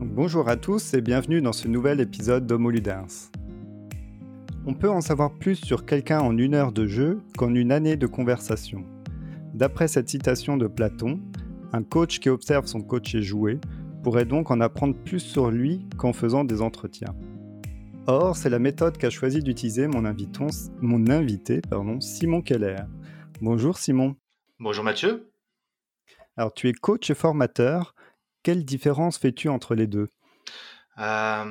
Bonjour à tous et bienvenue dans ce nouvel épisode d'Homo Ludens. On peut en savoir plus sur quelqu'un en une heure de jeu qu'en une année de conversation. D'après cette citation de Platon, un coach qui observe son coach jouer pourrait donc en apprendre plus sur lui qu'en faisant des entretiens. Or, c'est la méthode qu'a choisi d'utiliser mon, mon invité pardon, Simon Keller. Bonjour Simon. Bonjour Mathieu. Alors tu es coach et formateur. Quelle différence fais-tu entre les deux? Euh,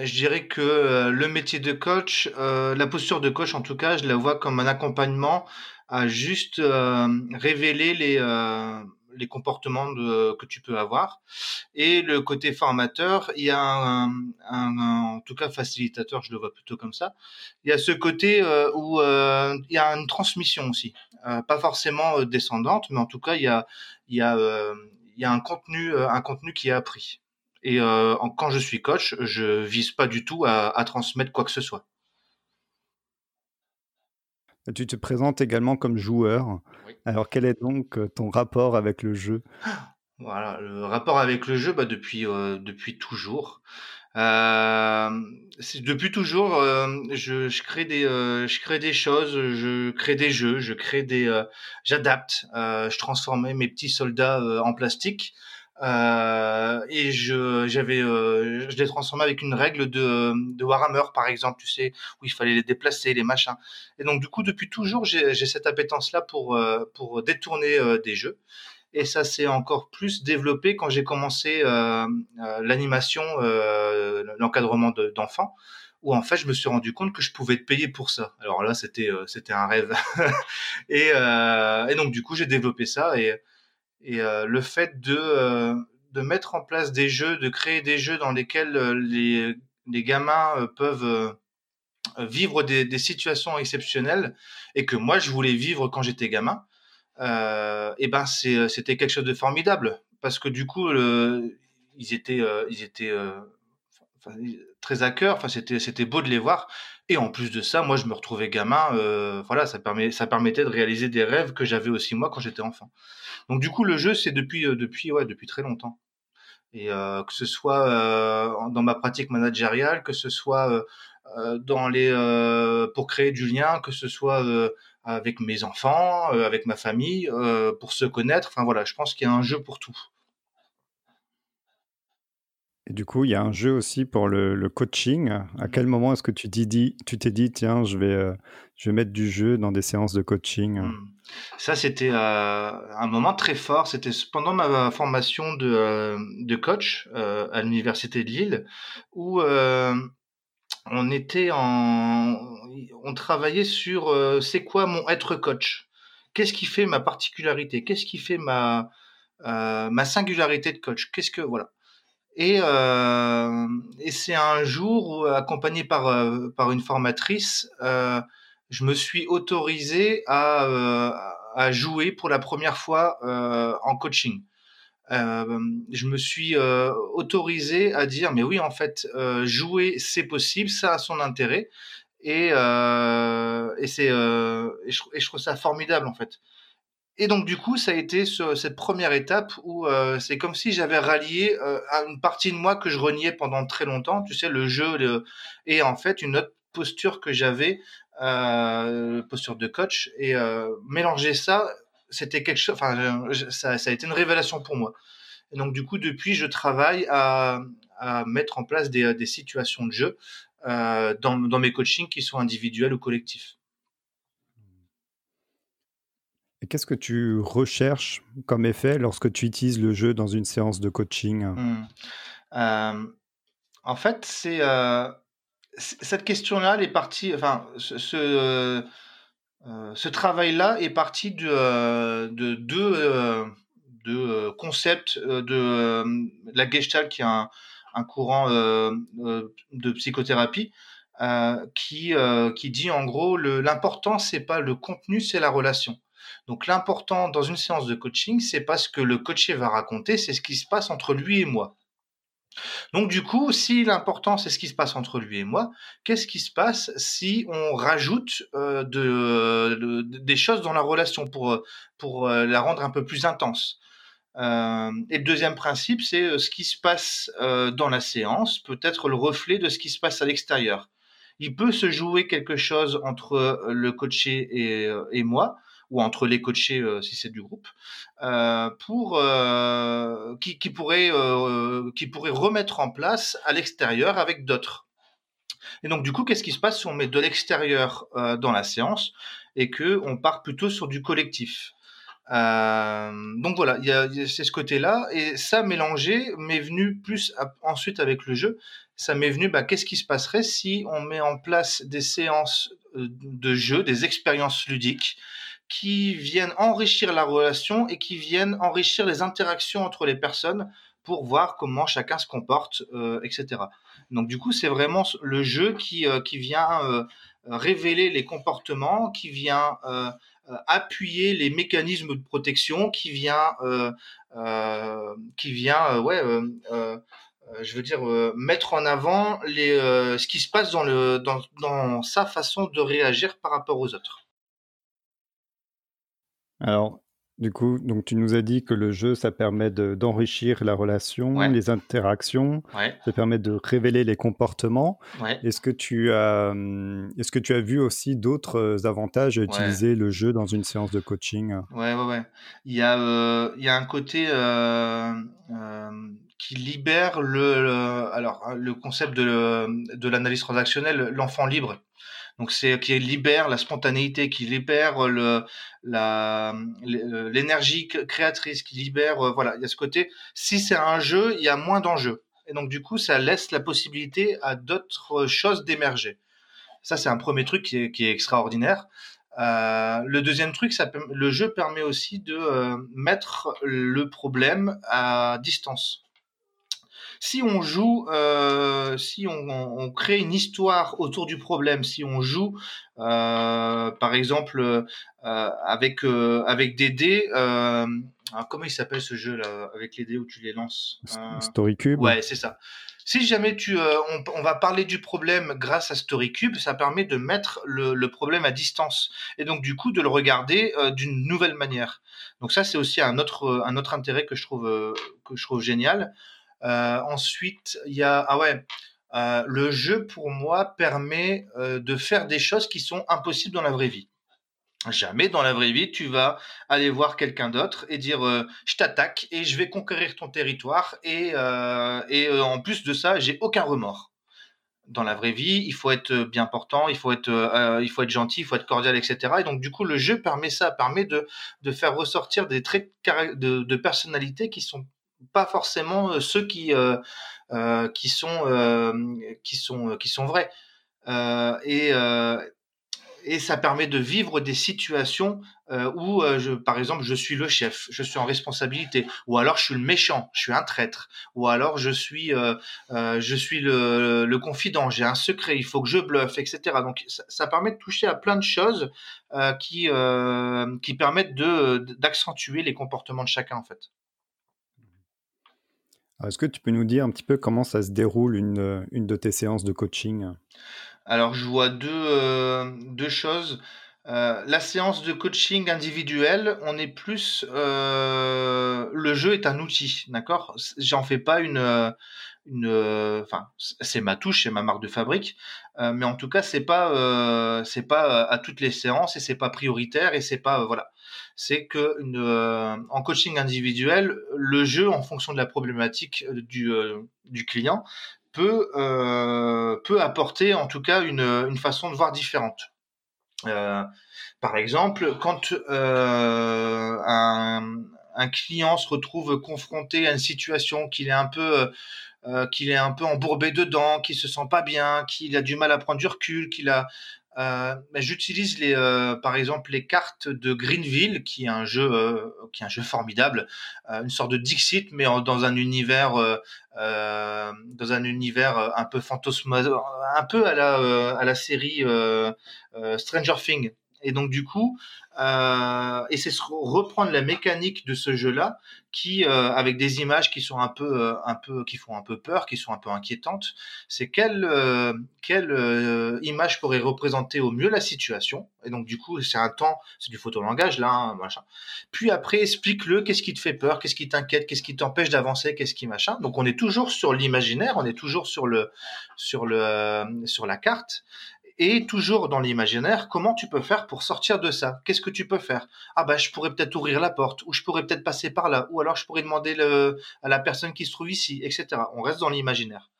je dirais que euh, le métier de coach, euh, la posture de coach en tout cas, je la vois comme un accompagnement à juste révéler les, les comportements que tu peux avoir. Et le côté formateur, il y a un, en tout cas facilitateur, je le vois plutôt comme ça. Il y a ce côté où il y a une transmission aussi, pas forcément descendante, mais en tout cas il y a il y a y a un contenu un contenu qui est appris. Et quand je suis coach, je vise pas du tout à, à transmettre quoi que ce soit. Tu te présentes également comme joueur. Alors, quel est donc euh, ton rapport avec le jeu? Voilà, le rapport avec le jeu, bah, depuis, euh, depuis toujours. Euh, depuis toujours, euh, je, je, crée des, euh, je crée des choses, je crée des jeux, je crée des, j'adapte, je transformais mes petits soldats en plastique. Euh, et je j'avais euh, je l'ai transformé avec une règle de, de Warhammer par exemple tu sais où il fallait les déplacer les machins. Et donc du coup depuis toujours j'ai cette appétence là pour euh, pour détourner des jeux et ça s'est encore plus développé quand j'ai commencé l'animation l'encadrement d'enfants où en fait je me suis rendu compte que je pouvais être payé pour ça. Alors là c'était c'était un rêve et, donc du coup j'ai développé ça et euh, le fait de, euh, mettre en place des jeux, de créer des jeux dans lesquels euh, les, gamins peuvent vivre des, situations exceptionnelles et que moi je voulais vivre quand j'étais gamin, euh, et ben c'était quelque chose de formidable parce que du coup ils étaient ils étaient très à cœur. Enfin c'était c'était beau de les voir et en plus de ça, moi je me retrouvais gamin. Euh, voilà, ça permet ça permettait de réaliser des rêves que j'avais aussi moi quand j'étais enfant. Donc du coup, le jeu, c'est depuis, euh, depuis, ouais, depuis très longtemps. Et euh, que ce soit euh, dans ma pratique managériale, que ce soit dans les pour créer du lien, que ce soit avec mes enfants, avec ma famille, pour se connaître. Enfin voilà, je pense qu'il y a un jeu pour tout. Et du coup, il y a un jeu aussi pour le, coaching. À quel moment est-ce que tu t'es dit, tu t'es dit, tiens, je vais, je vais mettre du jeu dans des séances de coaching? Mmh. Ça, c'était euh, un moment très fort. C'était pendant ma formation de, euh, de coach euh, à l'université de Lille, où on était en, on travaillait sur c'est quoi mon être coach? Qu'est-ce qui fait ma particularité? Qu'est-ce qui fait ma ma singularité de coach? Qu'est-ce que voilà et, euh, et c'est un jour où, accompagné par, par une formatrice, euh, je me suis autorisé à, euh, à jouer pour la première fois euh, en coaching. Euh, je me suis autorisé à dire mais oui en fait jouer c'est possible ça a son intérêt et, et c'est et, je, trouve ça formidable en fait et donc du coup, ça a été ce, cette première étape où c'est comme si j'avais rallié à une partie de moi que je reniais pendant très longtemps, tu sais, le jeu, et en fait une autre posture que j'avais euh, posture de coach. Et euh, mélanger ça, c'était quelque chose. Enfin, ça, ça, a été une révélation pour moi. Et donc, du coup, depuis, je travaille à, à mettre en place des, des situations de jeu euh, dans, dans mes coachings qui sont individuels ou collectifs. Et qu'est-ce que tu recherches comme effet lorsque tu utilises le jeu dans une séance de coaching? Mmh. euh, En fait, c'est euh, cette question-là, elle est partie, enfin, ce, ce, euh, ce travail-là est parti de, euh, de deux euh, concepts de la Gestalt, qui est un, un courant de psychothérapie, qui, qui dit en gros l'important c'est pas le contenu, c'est la relation. Donc l'important dans une séance de coaching, c'est pas ce que le coaché va raconter, c'est ce qui se passe entre lui et moi. Donc du coup, si l'important c'est ce qui se passe entre lui et moi, qu'est-ce qui se passe si on rajoute euh, de, des choses dans la relation pour euh, la rendre un peu plus intense? Et le deuxième principe, c'est ce qui se passe dans la séance peut être le reflet de ce qui se passe à l'extérieur. Il peut se jouer quelque chose entre le coaché et moi, ou entre les coachés si c'est du groupe, pour qui, qui, pourrait qui pourrait remettre en place à l'extérieur avec d'autres. Et donc du coup, qu'est-ce qui se passe si on met de l'extérieur dans la séance et que on part plutôt sur du collectif? Donc voilà, c'est ce côté-là. Et ça mélangé m'est venu plus ensuite avec le jeu. Ça m'est venu, bah, qu'est-ce qui se passerait si on met en place des séances de jeu, des expériences ludiques qui viennent enrichir la relation et qui viennent enrichir les interactions entre les personnes pour voir comment chacun se comporte, euh, etc. Donc du coup, c'est vraiment le jeu qui, euh, qui vient euh, révéler les comportements, qui vient appuyer les mécanismes de protection, qui vient, qui vient, ouais. je veux dire, mettre en avant les, ce qui se passe dans, le, dans, dans sa façon de réagir par rapport aux autres. Alors, du coup, donc tu nous as dit que le jeu, ça permet d'enrichir la relation, les interactions, ça permet de révéler les comportements. Est-ce que tu as, hum, est-ce que tu as vu aussi d'autres euh, avantages à utiliser le jeu dans une séance de coaching? Ouais, ouais, ouais. Il y a, euh, il y a un côté euh, qui libère le, alors le concept de, de l'analyse transactionnelle, l'enfant libre. Donc c'est qui libère la spontanéité, qui libère le la l'énergie créatrice, qui libère euh, voilà, il y a ce côté. Si c'est un jeu, il y a moins d'enjeux. Et donc du coup, ça laisse la possibilité à d'autres choses d'émerger. Ça c'est un premier truc qui est, qui est extraordinaire. Euh, le deuxième truc, ça, le jeu permet aussi de euh, mettre le problème à distance si on joue, euh, si on, crée une histoire autour du problème, si on joue, euh, par exemple, euh, avec avec des dés. comment il s'appelle ce jeu là avec les dés où tu les lances Story Cube. Ouais, c'est ça. Si jamais tu, on, va parler du problème grâce à Story Cube, ça permet de mettre le, le problème à distance et donc du coup de le regarder d'une nouvelle manière. Donc ça c'est aussi un autre un autre intérêt que je trouve que je trouve génial. Euh, ensuite, il y a ah ouais, euh, le jeu pour moi permet euh, de faire des choses qui sont impossibles dans la vraie vie. Jamais dans la vraie vie, tu vas aller voir quelqu'un d'autre et dire je t'attaque et je vais conquérir ton territoire et, et en plus de ça, j'ai aucun remords. Dans la vraie vie, il faut être bien portant, il faut être, il faut être gentil, il faut être cordial, etc. Et donc du coup, le jeu permet ça, permet de, de faire ressortir des traits de, de personnalité qui sont pas forcément euh, ceux qui euh, euh, qui sont qui sont qui sont vrais et et ça permet de vivre des situations où, je, par exemple, je suis le chef, je suis en responsabilité, ou alors je suis le méchant, je suis un traître, ou alors je suis, je suis le, le confident, j'ai un secret, il faut que je bluffe, etc. Donc ça, permet de toucher à plein de choses qui, qui permettent d'accentuer les comportements de chacun en fait. Est-ce que tu peux nous dire un petit peu comment ça se déroule une, une de tes séances de coaching? Alors, je vois deux, euh, deux choses. Euh, la séance de coaching individuel, on est plus. Euh, le jeu est un outil, d'accord? J'en fais pas une. une enfin, c'est ma touche, c'est ma marque de fabrique, mais en tout cas, c'est pas, c'est pas à toutes les séances et c'est pas prioritaire et c'est pas. voilà c'est que euh, en coaching individuel, le jeu, en fonction de la problématique euh, du, euh, du client, peut, apporter en tout cas une, une façon de voir différente. par exemple, quand un, client se retrouve confronté à une situation qu'il est un peu qu'il est un embourbé dedans, qu'il se sent pas bien, qu'il a du mal à prendre du recul, qu'il a euh, j'utilise les, euh, par exemple les cartes de Greenville, qui est un jeu, euh, qui est un jeu formidable, une sorte de Dixit, mais dans un univers, dans un univers un peu fantasma, un peu à la, à la série Stranger Things. Et donc du coup, euh, et c'est reprendre la mécanique de ce jeu-là, qui euh, avec des images qui sont un peu, euh, un peu, qui font un peu peur, qui sont un peu inquiétantes. C'est quelle, euh, quelle image pourrait représenter au mieux la situation. Et donc du coup, c'est un temps, c'est du photolangage là, hein, machin. Puis après, explique-le. Qu'est-ce qui te fait peur Qu'est-ce qui t'inquiète Qu'est-ce qui t'empêche d'avancer Qu'est-ce qui machin Donc on est toujours sur l'imaginaire, on est toujours sur le, sur le, sur la carte et toujours dans l'imaginaire, comment tu peux faire pour sortir de ça? Qu'est-ce que tu peux faire? Ah bah je pourrais peut-être ouvrir la porte, ou je pourrais peut-être passer par là, ou alors je pourrais demander à la personne qui se trouve ici, etc. On reste dans l'imaginaire.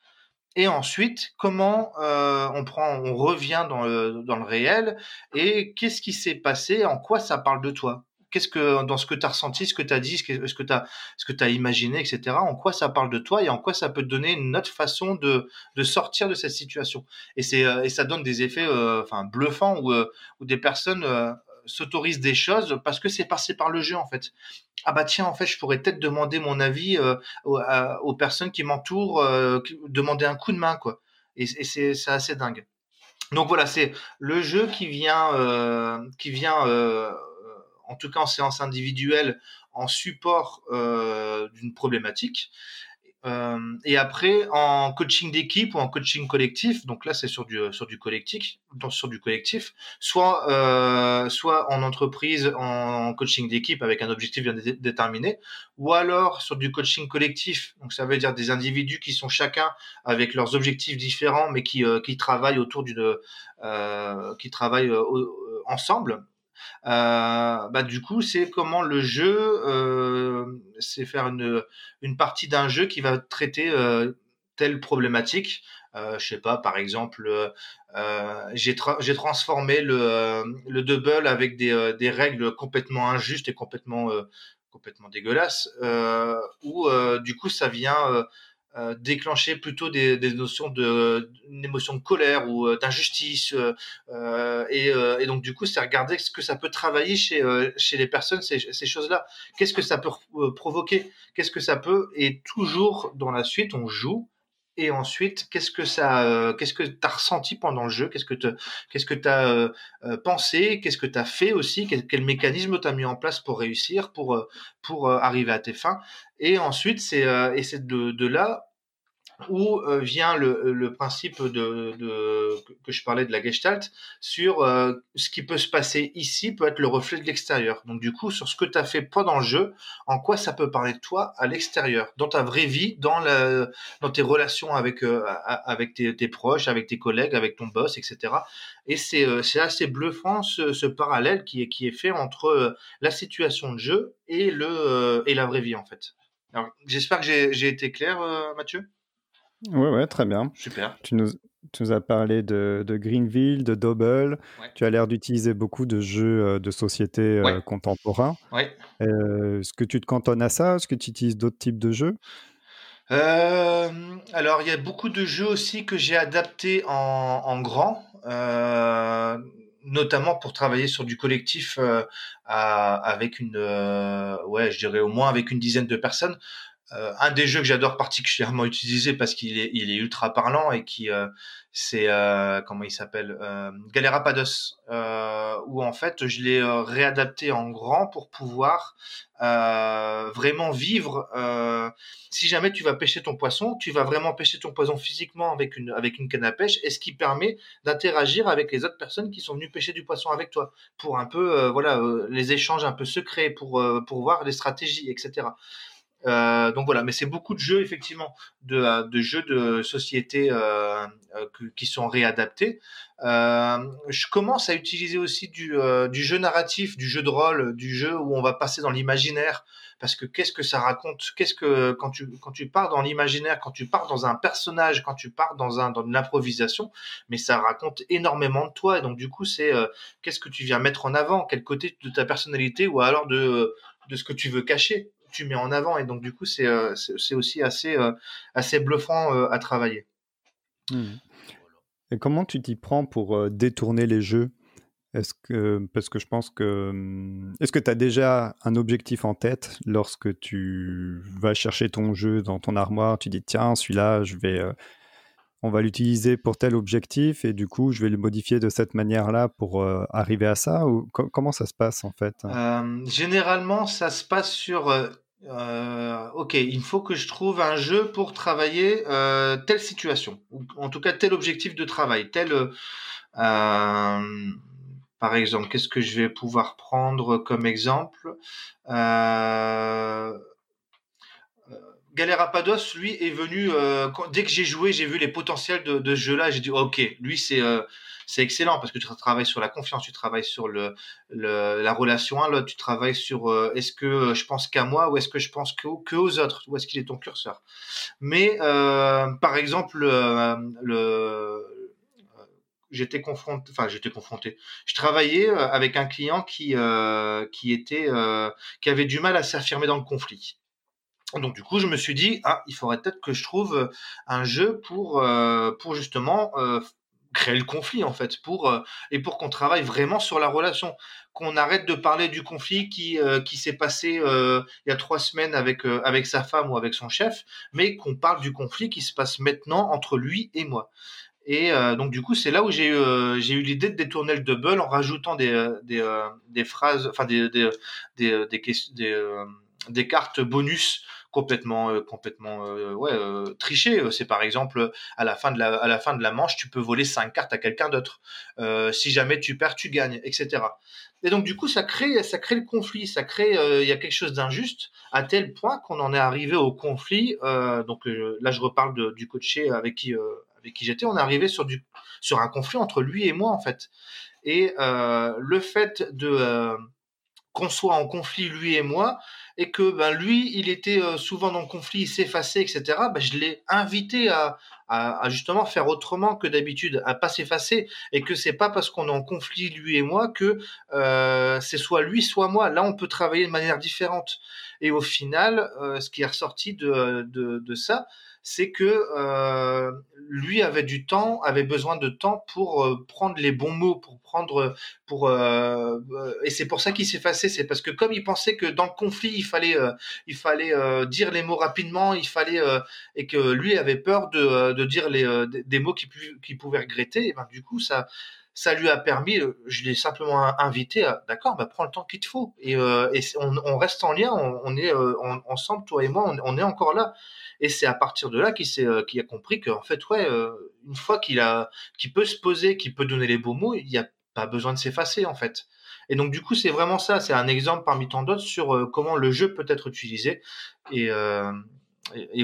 Et ensuite, comment euh, on revient dans le réel et qu'est-ce qui s'est passé? En quoi ça parle de toi? Qu'est-ce que dans ce que tu as ressenti, ce que tu as dit, ce que, tu as imaginé, etc. En quoi ça parle de toi et en quoi ça peut te donner une autre façon de, de sortir de cette situation. Et euh, et ça donne des effets euh, enfin bluffants où, euh, où des personnes s'autorisent des choses parce que c'est passé par le jeu en fait. Ah bah tiens en fait je pourrais peut-être demander mon avis aux, aux, personnes qui m'entourent, demander un coup de main quoi. Et, et c'est assez dingue. Donc voilà, c'est le jeu qui vient, qui vient en tout cas en séance individuelle, en support euh, d'une problématique. Euh, et après, en coaching d'équipe ou en coaching collectif, donc là c'est sur du sur du collectif, sur du collectif, soit euh, soit en entreprise en coaching d'équipe avec un objectif bien déterminé, ou alors sur du coaching collectif. Donc ça veut dire des individus qui sont chacun avec leurs objectifs différents, mais qui qui travaillent autour d'une qui travaillent ensemble euh, bah, du coup, c'est comment le jeu, euh, c'est faire une, partie d'un jeu qui va traiter euh, telle problématique. Euh, je sais pas, par exemple, euh, j'ai tra transformé le, le double avec des, règles complètement injustes et complètement complètement dégueulasses, où du coup ça vient euh, déclencher plutôt des, des notions de une émotion de colère ou euh, d'injustice euh, et, et, donc du coup c'est regarder ce que ça peut travailler chez chez les personnes ces, ces choses là qu'est-ce que ça peut provoquer? Qu'est-ce que ça peut et toujours dans la suite on joue et ensuite, qu'est-ce que ça, euh, qu'est-ce que tu as ressenti pendant le jeu? Qu'est-ce que tu qu'est-ce que tu as euh, euh, pensé? Qu'est-ce que tu as fait aussi? Quel, mécanisme tu as mis en place pour réussir, pour pour arriver à tes fins? Et ensuite, c'est et c'est de, de là où euh, vient le, principe de, que je parlais de la gestalt sur euh, ce qui peut se passer ici peut être le reflet de l'extérieur. Donc du coup, sur ce que tu as fait pendant le jeu, en quoi ça peut parler de toi à l'extérieur, dans ta vraie vie, dans, tes relations avec, euh, tes, proches, avec tes collègues, avec ton boss, etc. Et c'est assez bluffant ce, parallèle qui est, fait entre la situation de jeu et, et la vraie vie en fait. J'espère que j'ai été clair, Mathieu? Ouais, ouais, très bien. Super. Tu nous, tu nous as parlé de, de, Greenville, de Double. Ouais. Tu as l'air d'utiliser beaucoup de jeux euh, de société euh, ouais. contemporains. Ouais. Euh, Est-ce que tu te cantonnes à ça? Est-ce que tu utilises d'autres types de jeux? Euh, alors, il y a beaucoup de jeux aussi que j'ai adaptés en, en grand, notamment pour travailler sur du collectif à, avec une, ouais, je dirais au moins avec une dizaine de personnes. Euh, un des jeux que j'adore particulièrement utiliser parce qu'il est, il est ultra parlant et qui euh, c'est euh, comment il s'appelle euh, Galerapados euh, où en fait je l'ai réadapté en grand pour pouvoir vraiment vivre si jamais tu vas pêcher ton poisson tu vas vraiment pêcher ton poisson physiquement avec une avec une canne à pêche et ce qui permet d'interagir avec les autres personnes qui sont venues pêcher du poisson avec toi pour un peu voilà les échanges un peu secrets pour pour voir les stratégies etc euh, donc voilà, mais c'est beaucoup de jeux effectivement, de, euh, de jeux de société euh, euh qui sont réadaptés. Euh, je commence à utiliser aussi du, du, jeu narratif, du jeu de rôle, du jeu où on va passer dans l'imaginaire, parce que qu'est-ce que ça raconte? Qu'est-ce que quand tu quand tu pars dans l'imaginaire, quand tu pars dans un personnage, quand tu pars dans un dans l'improvisation, mais ça raconte énormément de toi. Et donc du coup, c'est qu'est-ce que tu viens mettre en avant, quel côté de ta personnalité ou alors de de ce que tu veux cacher? Tu mets en avant. Et donc, du coup, c'est euh, aussi assez, euh, assez bluffant euh, à travailler. Mmh. Et comment tu t'y prends pour détourner les jeux? Est-ce que, parce que je pense que, mmh, est-ce que tu as déjà un objectif en tête lorsque tu vas chercher ton jeu dans ton armoire, tu dis tiens, celui-là, je vais, on va l'utiliser pour tel objectif et du coup, je vais le modifier de cette manière-là pour euh, arriver à ça? Ou comment ça se passe en fait? Euh, Généralement, ça se passe sur euh, ok, il faut que je trouve un jeu pour travailler telle situation, en tout cas tel objectif de travail, tel par exemple, qu'est-ce que je vais pouvoir prendre comme exemple? Galerapados, lui, est venu euh, dès que j'ai joué, j'ai vu les potentiels de, de ce jeu-là. J'ai dit ok, lui c'est euh, c'est excellent parce que tu travailles sur la confiance, tu travailles sur la relation à l'autre, tu travailles sur euh, est-ce que je pense qu'à moi ou est-ce que je pense que, que aux autres, ou est-ce qu'il est ton curseur. Mais par exemple, le, j'étais confronté, enfin j'étais confronté. Je travaillais avec un client qui était qui avait du mal à s'affirmer dans le conflit. Donc du coup, je me suis dit, ah, il faudrait peut-être que je trouve euh, un jeu pour, euh, justement euh, créer le conflit en fait, pour et pour qu'on travaille vraiment sur la relation, qu'on arrête de parler du conflit qui qui s'est passé il y a trois semaines avec avec sa femme ou avec son chef, mais qu'on parle du conflit qui se passe maintenant entre lui et moi. Et donc du coup, c'est là où j'ai eu j'ai eu l'idée de détourner le double en rajoutant des des, des phrases, enfin des des des, des, des, des cartes bonus complètement euh, complètement euh, euh, triché c'est par exemple à la fin de la à la fin de la manche tu peux voler cinq cartes à quelqu'un d'autre. Si jamais tu perds tu gagnes etc et donc du coup ça crée ça crée le conflit. Ça crée il y a quelque chose d'injuste à tel point qu'on en est arrivé au conflit donc là je reparle du coaché avec qui avec qui j'étais. On est arrivé sur du sur un conflit entre lui et moi en fait. Et le fait de qu'on soit en conflit lui et moi et que ben lui il était euh, souvent dans le conflit il s'effaçait etc ben, je l'ai invité à, à, justement faire autrement que d'habitude à pas s'effacer et que c'est pas parce qu'on est en conflit lui et moi que euh, c'est soit lui soit moi. Là on peut travailler de manière différente et au final euh, ce qui est ressorti de, de, ça c'est que euh, lui avait du temps, avait besoin de temps pour euh, prendre les bons mots, pour prendre, pour et c'est pour ça qu'il effacé. C'est parce que comme il pensait que dans le conflit il fallait, il fallait dire les mots rapidement, il fallait et que lui avait peur de, de dire les des mots qu'il pouvait regretter. Et ben du coup ça ça lui a permis, je l'ai simplement invité d'accord, bah, prends le temps qu'il te faut. Et, et on, reste en lien, on, est ensemble, toi et moi, on, est encore là. Et c'est à partir de là qu'il euh, a compris qu'en fait, ouais, euh, une fois qu'il peut se poser, qu'il peut donner les beaux mots, il n'y a pas besoin de s'effacer en fait. Et donc du coup, c'est vraiment ça. C'est un exemple parmi tant d'autres sur euh, comment le jeu peut être utilisé. Et,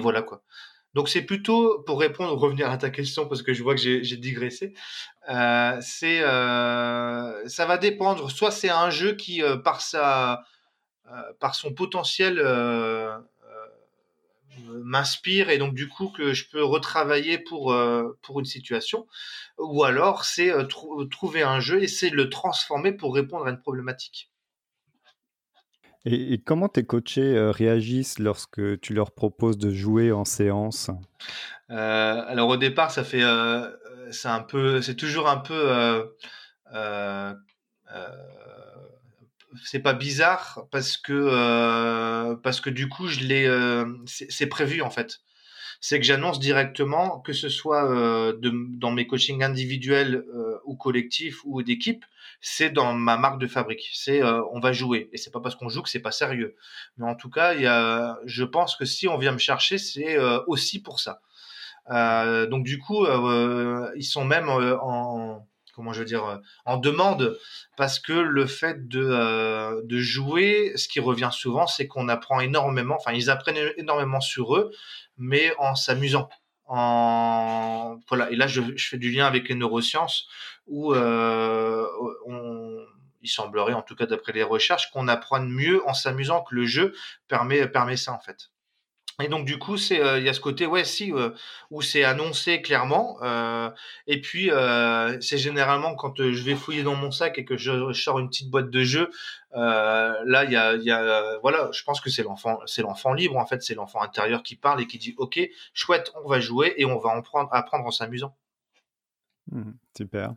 voilà quoi. Donc c'est plutôt pour répondre, revenir à ta question parce que je vois que j'ai digressé. Euh, c'est ça va dépendre. Soit c'est un jeu qui par sa par son potentiel m'inspire et donc du coup que je peux retravailler pour euh, pour une situation ou alors c'est euh, trouver un jeu et c'est le transformer pour répondre à une problématique. Et, comment tes coachés euh, réagissent lorsque tu leur proposes de jouer en séance? Alors au départ, ça fait, c'est un peu, c'est toujours un peu c'est pas bizarre parce que euh, parce que du coup je l'ai euh, c'est prévu en fait c'est que j'annonce directement que ce soit euh, de, dans mes coachings individuels ou collectifs ou d'équipe c'est dans ma marque de fabrique. C'est on va jouer. Et c'est pas parce qu'on joue que c'est pas sérieux. Mais en tout cas il y a je pense que si on vient me chercher c'est aussi pour ça. Donc du coup ils sont même en comment je veux dire, euh, en demande, parce que le fait de, euh, de jouer, ce qui revient souvent, c'est qu'on apprend énormément, enfin ils apprennent énormément sur eux, mais en s'amusant. En voilà et là je, fais du lien avec les neurosciences où euh, il semblerait en tout cas d'après les recherches qu'on apprenne mieux en s'amusant que le jeu permet permet ça en fait. Et donc du coup, c'est euh, il y a ce côté ouais si euh, où c'est annoncé clairement. Euh, et puis c'est généralement quand je vais fouiller dans mon sac et que je, sors une petite boîte de jeux. là, il y a, voilà, je pense que c'est l'enfant, c'est l'enfant libre en fait, c'est l'enfant intérieur qui parle et qui dit ok, chouette, on va jouer et on va en prendre, apprendre en s'amusant. Mmh, super.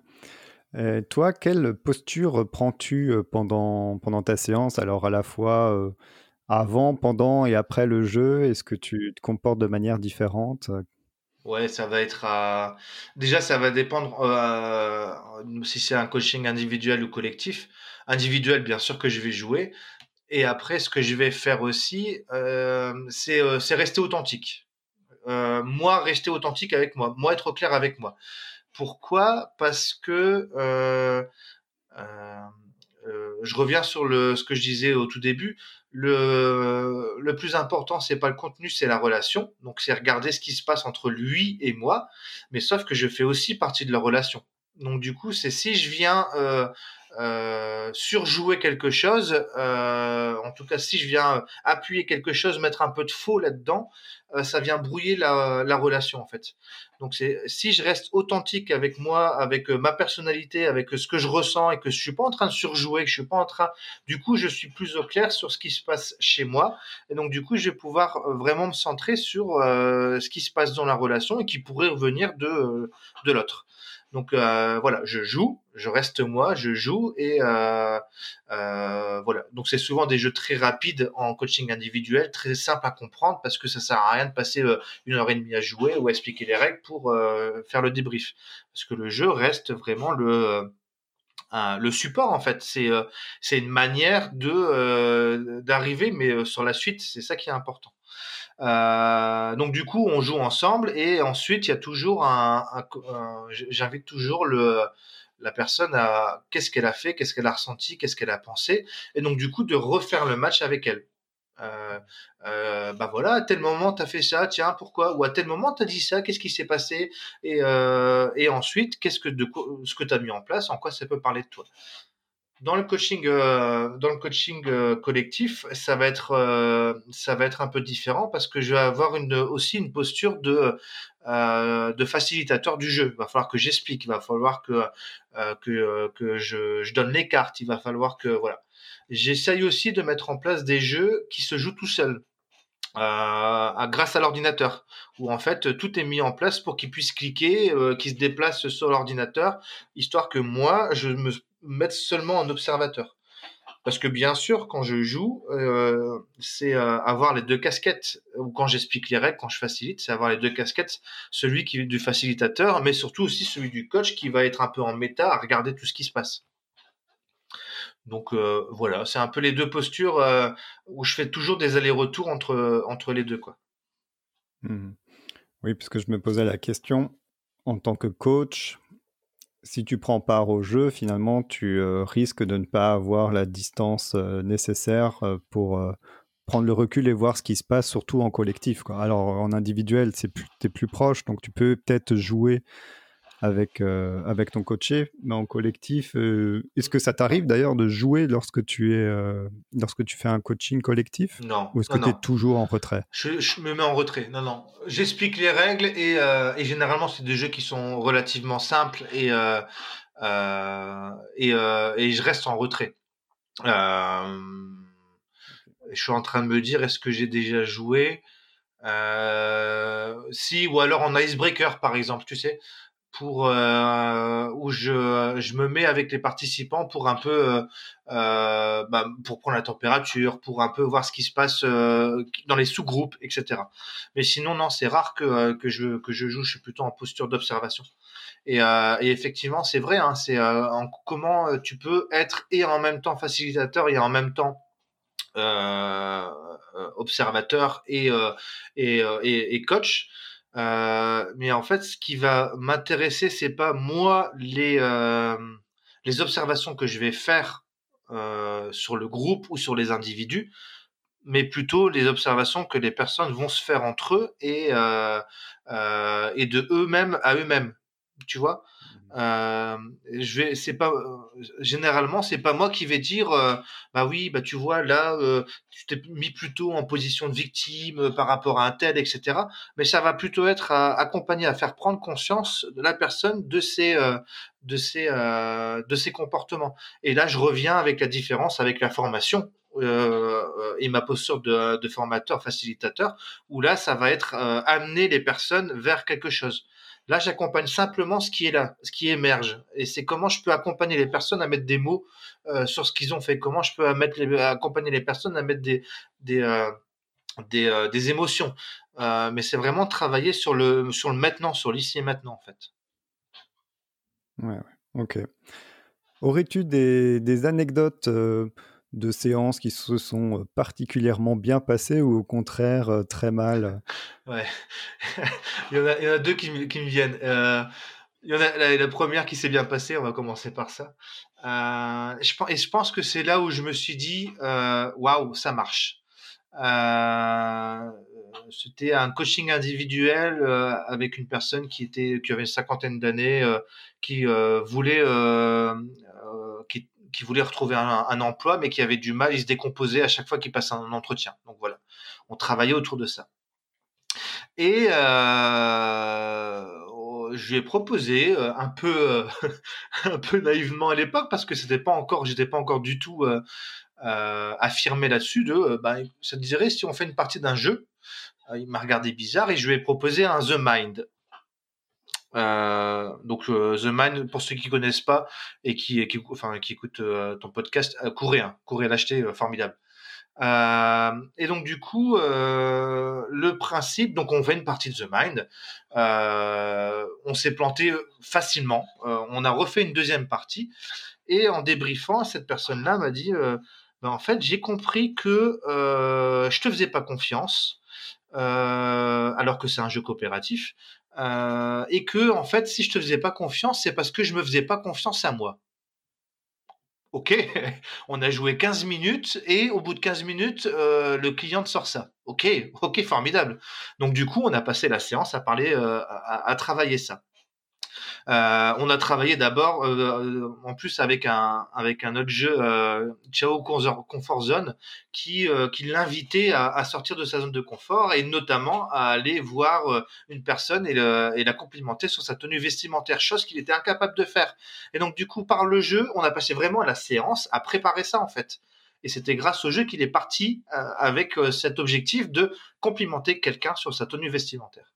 toi, quelle posture prends-tu pendant, pendant ta séance? Alors, à la fois avant, pendant et après le jeu? Est-ce que tu te comportes de manière différente? Ouais, ça va être à... Déjà, ça va dépendre euh, si c'est un coaching individuel ou collectif. Individuel, bien sûr que je vais jouer. Et après, ce que je vais faire aussi, euh, c'est euh, c'est rester authentique. Moi, rester authentique avec moi. Moi, être clair avec moi. Pourquoi? Parce que je reviens sur le, ce que je disais au tout début. Le, le plus important, c'est pas le contenu, c'est la relation. Donc, c'est regarder ce qui se passe entre lui et moi. Mais sauf que je fais aussi partie de la relation. Donc, du coup, c'est si je viens euh, euh, surjouer quelque chose, euh, en tout cas si je viens appuyer quelque chose, mettre un peu de faux là-dedans, euh, ça vient brouiller la, la, relation en fait. Donc c'est si je reste authentique avec moi, avec euh, ma personnalité, avec ce que je ressens et que je suis pas en train de surjouer, que je suis pas en train, du coup je suis plus au clair sur ce qui se passe chez moi et donc du coup je vais pouvoir euh, vraiment me centrer sur euh, ce qui se passe dans la relation et qui pourrait revenir de de l'autre. Donc euh, voilà, je joue, je reste moi, je joue et euh, euh, voilà. Donc c'est souvent des jeux très rapides en coaching individuel, très simples à comprendre parce que ça sert à rien de passer euh, une heure et demie à jouer ou à expliquer les règles pour faire le débrief. Parce que le jeu reste vraiment le le support en fait. C'est c'est une manière de d'arriver, mais sur la suite, c'est ça qui est important. Euh, donc du coup, on joue ensemble et ensuite il y a toujours un, un, un j'invite toujours le la personne à qu'est-ce qu'elle a fait, qu'est-ce qu'elle a ressenti, qu'est-ce qu'elle a pensé, et donc du coup de refaire le match avec elle. Euh, euh, bah voilà, à tel moment t'as fait ça, tiens pourquoi? Ou à tel moment t'as dit ça, qu'est-ce qui s'est passé? Et, euh, et ensuite qu'est-ce que de ce que t'as mis en place, en quoi ça peut parler de toi? Dans le coaching, euh, dans le coaching euh, collectif, ça va être, euh, ça va être un peu différent parce que je vais avoir une, aussi une posture de, euh, de facilitateur du jeu. Il va falloir que j'explique, il va falloir que, euh, que, que je, je, donne les cartes, il va falloir que voilà. J'essaye aussi de mettre en place des jeux qui se jouent tout seuls. Euh, grâce à l'ordinateur, où en fait tout est mis en place pour qu'il puisse cliquer, euh, qu'il se déplace sur l'ordinateur, histoire que moi je me mettre seulement en observateur. Parce que bien sûr, quand je joue, euh, c'est euh, avoir les deux casquettes. Ou quand j'explique les règles, quand je facilite, c'est avoir les deux casquettes. Celui qui du facilitateur, mais surtout aussi celui du coach qui va être un peu en méta à regarder tout ce qui se passe. Donc euh, voilà, c'est un peu les deux postures où je fais toujours des allers-retours entre, entre les deux. Quoi. Mmh. Oui, puisque je me posais la question, en tant que coach, si tu prends part au jeu, finalement, tu euh, risques de ne pas avoir la distance euh, nécessaire euh, pour prendre le recul et voir ce qui se passe, surtout en collectif. Alors, en individuel, tu es plus proche, donc tu peux peut-être jouer avec, euh, avec ton coaché, mais en collectif, euh, est-ce que ça t'arrive d'ailleurs de jouer lorsque tu, es, euh, lorsque tu fais un coaching collectif? Non. Ou est-ce que tu es toujours en retrait? Je, je, me mets en retrait, non, non. J'explique les règles et, et généralement, c'est des jeux qui sont relativement simples et, et, et, je reste en retrait. je suis en train de me dire, est-ce que j'ai déjà joué? Si, ou alors en icebreaker, par exemple, tu sais pour euh, où je, je me mets avec les participants pour un peu euh, euh, bah, pour prendre la température, pour un peu voir ce qui se passe euh, dans les sous-groupes, etc. Mais sinon non, c'est rare que, euh, que je que je joue. Je suis plutôt en posture d'observation. Et, et, effectivement, c'est vrai. Hein, c'est en comment tu peux être et en même temps facilitateur et en même temps observateur et, et, et, et coach. Euh, mais en fait, ce qui va m'intéresser, c'est pas moi les euh, les observations que je vais faire euh, sur le groupe ou sur les individus, mais plutôt les observations que les personnes vont se faire entre eux et euh, euh, et de eux-mêmes à eux-mêmes. Tu vois? Euh, je vais, c'est pas euh, généralement c'est pas moi qui vais dire euh, bah oui bah tu vois là euh, tu t'es mis plutôt en position de victime euh, par rapport à un tel etc. Mais ça va plutôt être à, accompagné à faire prendre conscience de la personne de ses de ses de ses comportements. Et là je reviens avec la différence avec la formation et ma posture de, de, formateur, facilitateur, où là, ça va être amener les personnes vers quelque chose. Là, j'accompagne simplement ce qui est là, ce qui émerge. Et c'est comment je peux accompagner les personnes à mettre des mots euh, sur ce qu'ils ont fait. Comment je peux accompagner les personnes à mettre des, des, euh, des, des émotions. mais c'est vraiment travailler sur le, sur le maintenant, sur l'ici et maintenant, en fait. Ouais, ouais. ok. Aurais-tu des, des anecdotes de séances qui se sont particulièrement bien passées ou au contraire très mal? Ouais, il, y en a, deux qui, me, viennent. il y en a la, première qui s'est bien passée, on va commencer par ça. Euh, je, et je pense que c'est là où je me suis dit, waouh, ça marche. Euh, c'était un coaching individuel avec une personne qui était qui avait une cinquantaine d'années, qui voulait qui, voulait retrouver un, emploi, mais qui avait du mal, il se décomposait à chaque fois qu'il passait un entretien. Donc voilà, on travaillait autour de ça. Et euh, je lui ai proposé euh, un peu, euh, un peu naïvement à l'époque, parce que c'était pas encore, j'étais pas encore du tout affirmé là-dessus. De, bah, ça te dirait si on fait une partie d'un jeu. il m'a regardé bizarre et je lui ai proposé un The Mind. Euh, donc The Mind, pour ceux qui connaissent pas et qui, écoutent ton podcast, courez, hein, courez l'acheter, formidable. Euh, et donc du coup, euh, le principe, donc on fait une partie de The Mind, euh, on s'est planté facilement, on a refait une deuxième partie, et en débriefant, cette personne-là m'a dit, ben, en fait, j'ai compris que je te faisais pas confiance, alors que c'est un jeu coopératif, et que en fait, si je te faisais pas confiance, c'est parce que je me faisais pas confiance à moi. Ok, on a joué 15 minutes et au bout de 15 minutes, euh, le client te sort ça. Ok, ok, formidable. Donc du coup, on a passé la séance à parler, euh, à, travailler ça. Euh, on a travaillé d'abord, euh, en plus avec un autre jeu, euh, Chao Comfort Zone, qui l'invitait à, à, sortir de sa zone de confort et notamment à aller voir une personne et, et la complimenter sur sa tenue vestimentaire, chose qu'il était incapable de faire. Et donc du coup, par le jeu, on a passé vraiment la séance à préparer ça en fait. Et c'était grâce au jeu qu'il est parti avec cet objectif de complimenter quelqu'un sur sa tenue vestimentaire.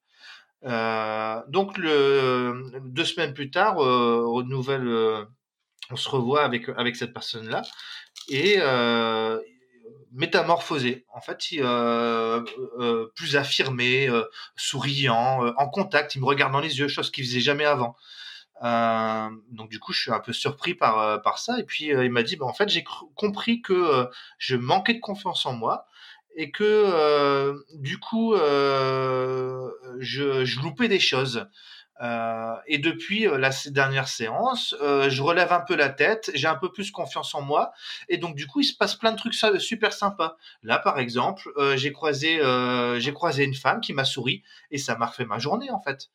Euh, donc deux semaines plus tard, euh, nouvelle, euh, on se revoit avec cette personne-là et métamorphosé. En fait, plus affirmé, souriant, en contact. Il me regarde dans les yeux, chose qu'il faisait jamais avant. donc du coup, je suis un peu surpris par par ça. Et puis il m'a dit, bah, en fait, j'ai compris que je manquais de confiance en moi et que euh, du coup euh, je, loupais des choses. Euh, et depuis la dernière séance, je relève un peu la tête, j'ai un peu plus confiance en moi, et donc du coup il se passe plein de trucs super sympas. Là par exemple, j'ai croisé j'ai croisé une femme qui m'a souri et ça m'a refait ma journée en fait.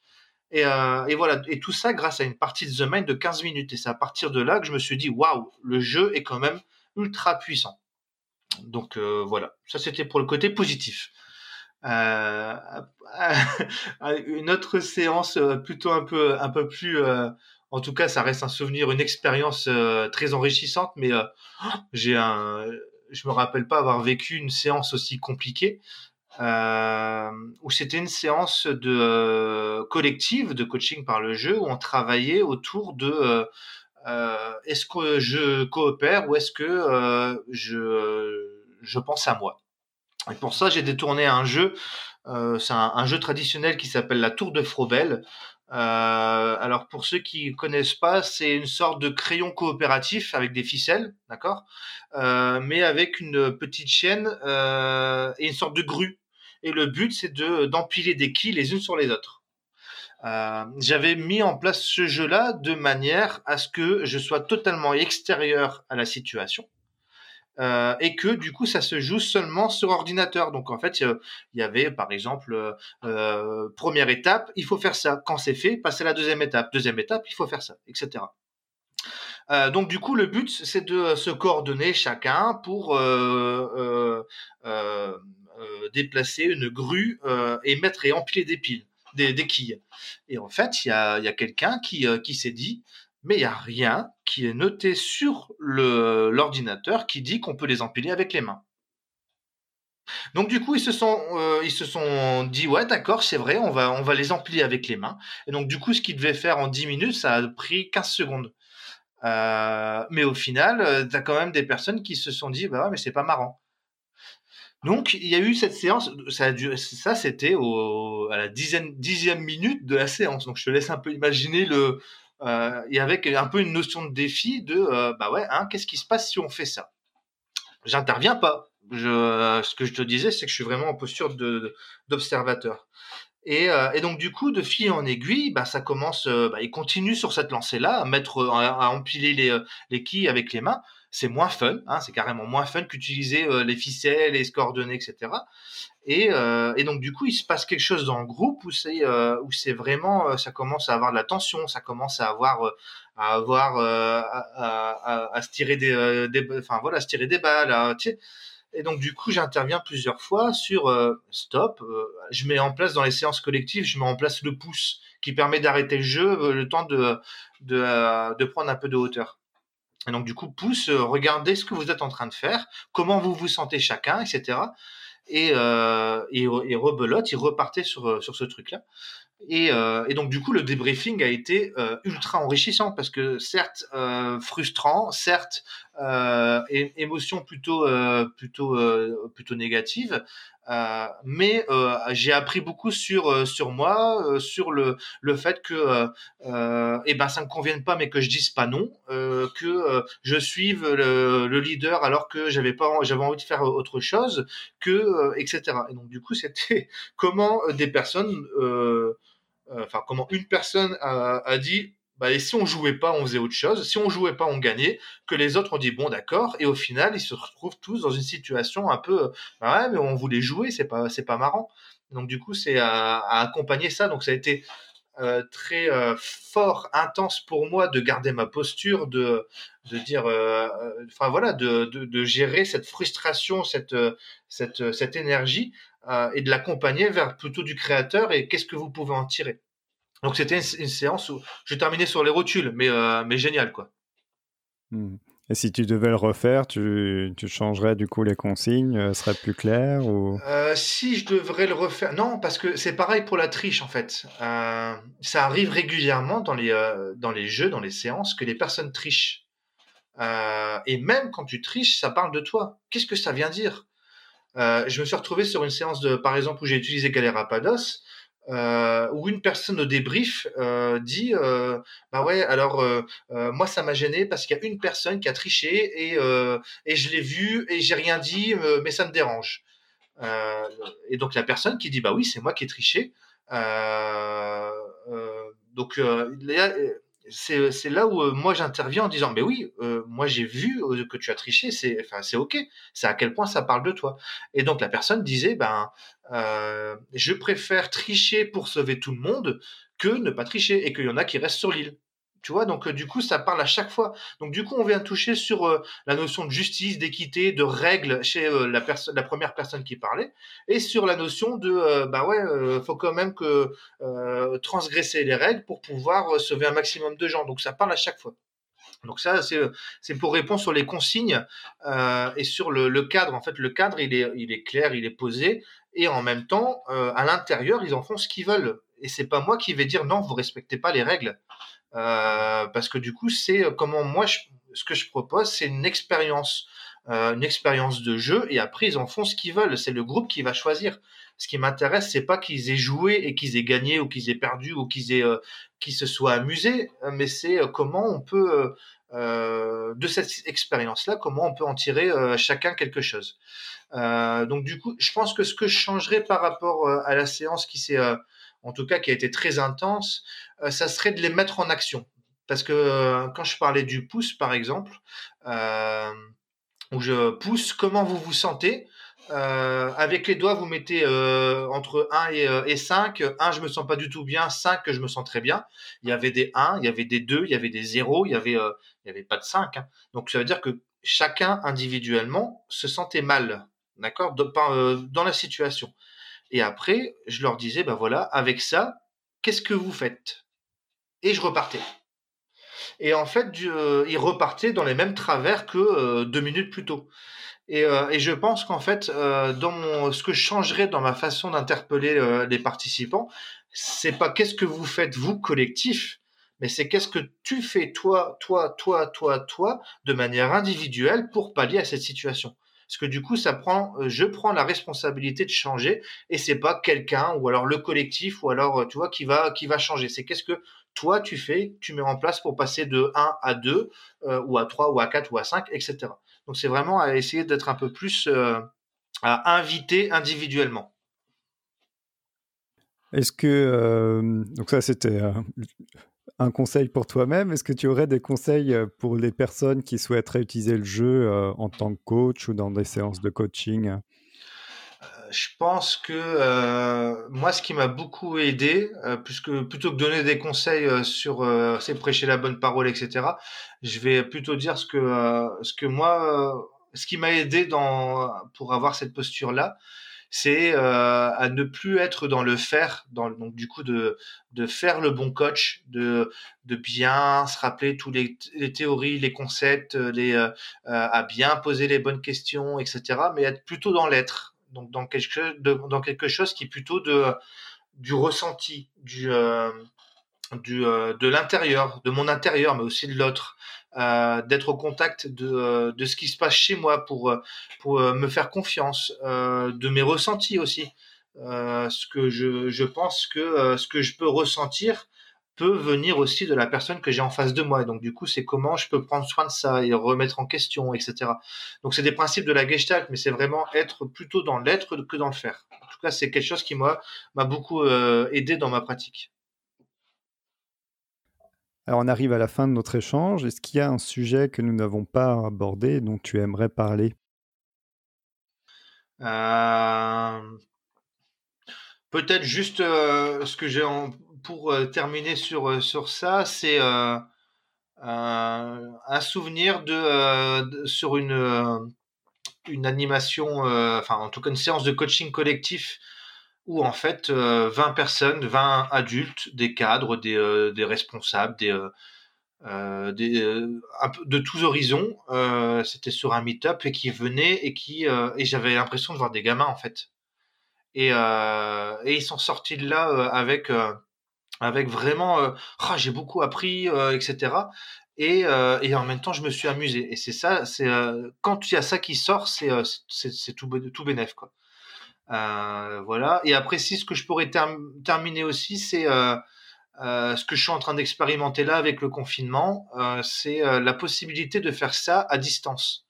Et, et, voilà, et tout ça grâce à une partie de The Mind de 15 minutes. Et c'est à partir de là que je me suis dit waouh, le jeu est quand même ultra puissant. Donc euh, voilà, ça c'était pour le côté positif. Euh, une autre séance euh, plutôt un peu un peu plus en tout cas ça reste un souvenir une expérience très enrichissante mais j'ai un je me rappelle pas avoir vécu une séance aussi compliquée où c'était une séance de collective de coaching par le jeu où on travaillait autour de euh, est-ce que je coopère ou est-ce que euh, je, je pense à moi? Et pour ça, j'ai détourné un jeu. Euh, c'est un, jeu traditionnel qui s'appelle la Tour de Frobel. alors pour ceux qui connaissent pas, c'est une sorte de crayon coopératif avec des ficelles, d'accord, mais avec une petite chaîne et une sorte de grue. Et le but, c'est de d'empiler des quilles les unes sur les autres. Euh, j'avais mis en place ce jeu-là de manière à ce que je sois totalement extérieur à la situation. Euh, et que du coup ça se joue seulement sur ordinateur. Donc en fait il y avait par exemple euh, première étape, il faut faire ça. Quand c'est fait, passer à la deuxième étape. Deuxième étape, il faut faire ça, etc. Euh, donc du coup le but c'est de se coordonner chacun pour euh, euh, déplacer une grue et mettre et empiler des piles des, quilles. Et en fait, il y a, quelqu'un qui, euh, qui s'est dit, mais il n'y a rien qui est noté sur l'ordinateur qui dit qu'on peut les empiler avec les mains. Donc du coup, ils se sont, euh, dit, ouais, d'accord, c'est vrai, on va, on va les empiler avec les mains. Et donc du coup, ce qu'ils devaient faire en 10 minutes, ça a pris 15 secondes. Euh, mais au final, tu as quand même des personnes qui se sont dit, bah ouais, mais c'est pas marrant. Donc, il y a eu cette séance, ça, ça c'était à la dixième minute de la séance. Donc, je te laisse un peu imaginer le, euh, et avec un peu une notion de défi de, euh, bah ouais, hein, qu'est-ce qui se passe si on fait ça? J'interviens pas. Ce que je te disais, c'est que je suis vraiment en posture d'observateur. Et, euh, et, donc du coup, de fil en aiguille, bah, ça commence, euh, bah, il continue sur cette lancée-là, à mettre, à, empiler les, les quilles avec les mains c'est moins fun, hein, c'est carrément moins fun qu'utiliser euh, les ficelles, les coordonnées, etc. Et, euh, et, donc du coup, il se passe quelque chose dans le groupe où c'est euh, où c'est vraiment, ça commence à avoir de la tension, ça commence à avoir à avoir à, à, se tirer des, des, enfin voilà, à se tirer des balles. et donc du coup, j'interviens plusieurs fois sur stop. je mets en place dans les séances collectives, je mets en place le pouce qui permet d'arrêter le jeu, le temps de de, de prendre un peu de hauteur. Et donc du coup, pousse, euh, regardez ce que vous êtes en train de faire, comment vous vous sentez chacun, etc. Et, euh, et, et rebelote, il repartait sur, euh, sur ce truc-là. Et, euh, et, donc du coup, le débriefing a été euh, ultra enrichissant parce que certes euh, frustrant, certes émotion plutôt plutôt plutôt négative, mais j'ai appris beaucoup sur sur moi, sur le le fait que eh ben ça me convienne pas, mais que je dise pas non, que je suive le, le, leader alors que j'avais pas j'avais envie de faire autre chose, que etc. Et donc du coup, c'était comment des personnes euh, enfin comment une personne a, dit bah, si on jouait pas, on faisait autre chose. Si on jouait pas, on gagnait. Que les autres ont dit bon, d'accord. Et au final, ils se retrouvent tous dans une situation un peu, bah ouais, mais on voulait jouer, c'est pas, c'est pas marrant. Donc du coup, c'est à, accompagner ça. Donc ça a été euh, très euh, fort, intense pour moi de garder ma posture, de, de dire, enfin voilà, de, de, de, gérer cette frustration, cette, cette, cette énergie euh, et de l'accompagner vers plutôt du créateur et qu'est-ce que vous pouvez en tirer. Donc c'était une, séance où je terminais sur les rotules, mais, euh, mais génial quoi. Hmm. Et si tu devais le refaire, tu, tu changerais du coup les consignes, euh, serait plus clair ou? Si je devrais le refaire, non, parce que c'est pareil pour la triche en fait. ça arrive régulièrement dans les, dans les jeux, dans les séances, que les personnes trichent. et même quand tu triches, ça parle de toi. Qu'est-ce que ça vient dire? Euh, je me suis retrouvé sur une séance de, par exemple, où j'ai utilisé Galerapados, euh, où une personne au débrief euh, dit euh, bah ouais alors euh, euh, moi ça m'a gêné parce qu'il y a une personne qui a triché et et je l'ai vu et j'ai rien dit mais ça me dérange et donc la personne qui dit bah oui c'est moi qui ai triché donc c'est là où euh, moi j'interviens en disant mais oui euh, moi j'ai vu euh, que tu as triché c'est enfin c'est ok. C'est à quel point ça parle de toi. Et donc la personne disait ben je préfère tricher pour sauver tout le monde que ne pas tricher. Et qu'il y en a qui restent sur l'île tu vois, donc euh, du coup, ça parle à chaque fois. Donc du coup, on vient toucher sur euh, la notion de justice, d'équité, de règles chez euh, la la première personne qui parlait, et sur la notion de, bah ouais, faut quand même que transgresser les règles pour pouvoir sauver un maximum de gens. Donc ça parle à chaque fois. Donc ça, c'est pour répondre sur les consignes et sur le, le, cadre. En fait, le cadre, il est, il est clair, il est posé, et en même temps, à l'intérieur, ils en font ce qu'ils veulent. Et c'est pas moi qui vais dire non, vous respectez pas les règles. Euh, parce que du coup, c'est euh, comment moi, ce que je propose, c'est une expérience, euh, une expérience de jeu, et après ils en font ce qu'ils veulent. C'est le groupe qui va choisir. Ce qui m'intéresse, c'est pas qu'ils aient joué et qu'ils aient gagné ou qu'ils aient perdu ou qu'ils aient, euh, qu'ils se soient amusés, mais c'est comment on peut de cette expérience-là, comment on peut en tirer chacun quelque chose. donc du coup, je pense que ce que je changerais par rapport à la séance qui s'est en tout cas qui a été très intense, euh, ça serait de les mettre en action. Parce que euh, quand je parlais du pouce, par exemple, euh, où je pousse, comment vous vous sentez avec les doigts, vous mettez entre 1 et, 5. 1, je me sens pas du tout bien. 5, je me sens très bien. Il y avait des 1, il y avait des 2, il y avait des 0, il y avait, il y avait pas de 5. Hein. Donc ça veut dire que chacun individuellement se sentait mal, d'accord, dans la situation. Et après, je leur disais, ben voilà, avec ça, qu'est-ce que vous faites? Et je repartais. Et en fait, euh, ils repartaient dans les mêmes travers que euh, deux minutes plus tôt. Et, euh, je pense qu'en fait, dans ce que je changerais dans ma façon d'interpeller les participants, c'est pas qu'est-ce que vous faites vous collectif, mais c'est qu'est-ce que tu fais toi, toi, toi, toi, toi, de manière individuelle pour pallier à cette situation. Parce que du coup, ça prend, je prends la responsabilité de changer et c'est pas quelqu'un ou alors le collectif ou alors, tu vois, qui va, qui va changer. C'est qu'est-ce que toi tu fais, tu mets en place pour passer de 1 à 2 ou à 3 ou à 4 ou à 5, etc. Donc c'est vraiment à essayer d'être un peu plus à inviter individuellement. Est-ce que, euh, donc ça c'était euh, un conseil pour toi-même, est-ce que tu aurais des conseils euh, pour les personnes qui souhaiteraient utiliser le jeu en tant que coach ou dans des séances de coaching? Je pense que moi, ce qui m'a beaucoup aidé, puisque plutôt que donner des conseils sur c'est prêcher la bonne parole, etc., je vais plutôt dire ce que ce que moi, ce qui m'a aidé dans pour avoir cette posture là, c'est euh, à ne plus être dans le faire, dans, donc du coup de, de faire le bon coach, de, de bien se rappeler tous les, les théories, les concepts, les, euh, à bien poser les bonnes questions, etc. Mais être plutôt dans l'être, donc dans quelque, chose, dans quelque chose qui est plutôt de, du ressenti, du, euh, du, euh, de l'intérieur, de mon intérieur, mais aussi de l'autre. Euh, d'être au contact de, de ce qui se passe chez moi pour, pour me faire confiance, de mes ressentis aussi. ce que je, je pense que ce que je peux ressentir peut venir aussi de la personne que j'ai en face de moi. Et donc, du coup, c'est comment je peux prendre soin de ça et remettre en question, etc. Donc, c'est des principes de la Gestalt, mais c'est vraiment être plutôt dans l'être que dans le faire. En tout cas, c'est quelque chose qui, moi, m'a beaucoup aidé dans ma pratique. Alors on arrive à la fin de notre échange. Est-ce qu'il y a un sujet que nous n'avons pas abordé et dont tu aimerais parler? Euh, Peut-être juste euh, ce que j'ai pour euh, terminer sur, sur ça, c'est un souvenir de, sur une, une animation, enfin en tout cas une séance de coaching collectif où en fait 20 euh, personnes, 20 adultes, des cadres, des, euh, des responsables, des, euh, des de tous horizons, c'était sur un meet-up et qui venaient et et j'avais l'impression de voir des gamins en fait. Et, et ils sont sortis de là avec avec vraiment oh, j'ai beaucoup appris etc et, et en même temps je me suis amusé et c'est ça c'est quand il y a ça qui sort c'est tout tout bénéf quoi euh, voilà. Et après, si ce que je pourrais terminer aussi, c'est euh, euh, ce que je suis en train d'expérimenter là avec le confinement, c'est la possibilité de faire ça à distance.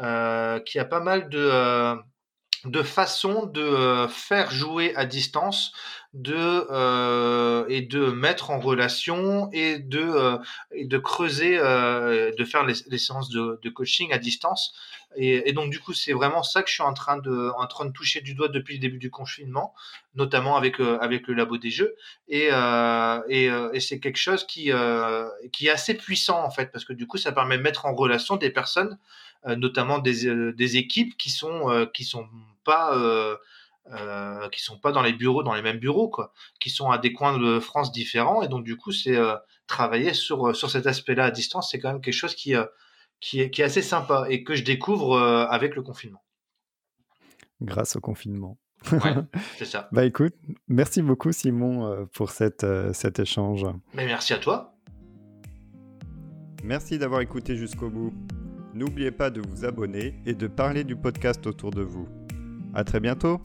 Euh, qui a pas mal de façons de faire jouer à distance de euh, et de mettre en relation et de euh, de creuser euh, de faire les, séances de, coaching à distance. Et, donc du coup c'est vraiment ça que je suis en train de en train de toucher du doigt depuis le début du confinement notamment avec avec le labo des jeux. Et et, et c'est quelque chose qui qui est assez puissant en fait parce que du coup ça permet de mettre en relation des personnes notamment des, des équipes qui sont qui sont pas euh, qui sont pas dans les bureaux, dans les mêmes bureaux, quoi, qui sont à des coins de France différents. Et donc, du coup, c'est euh, travailler sur, euh, sur cet aspect-là à distance, c'est quand même quelque chose qui, qui, est, qui est assez sympa et que je découvre avec le confinement. Grâce au confinement. Ouais, c'est ça. bah écoute, merci beaucoup Simon pour cette, cet échange. Mais merci à toi. Merci d'avoir écouté jusqu'au bout. N'oubliez pas de vous abonner et de parler du podcast autour de vous. À très bientôt.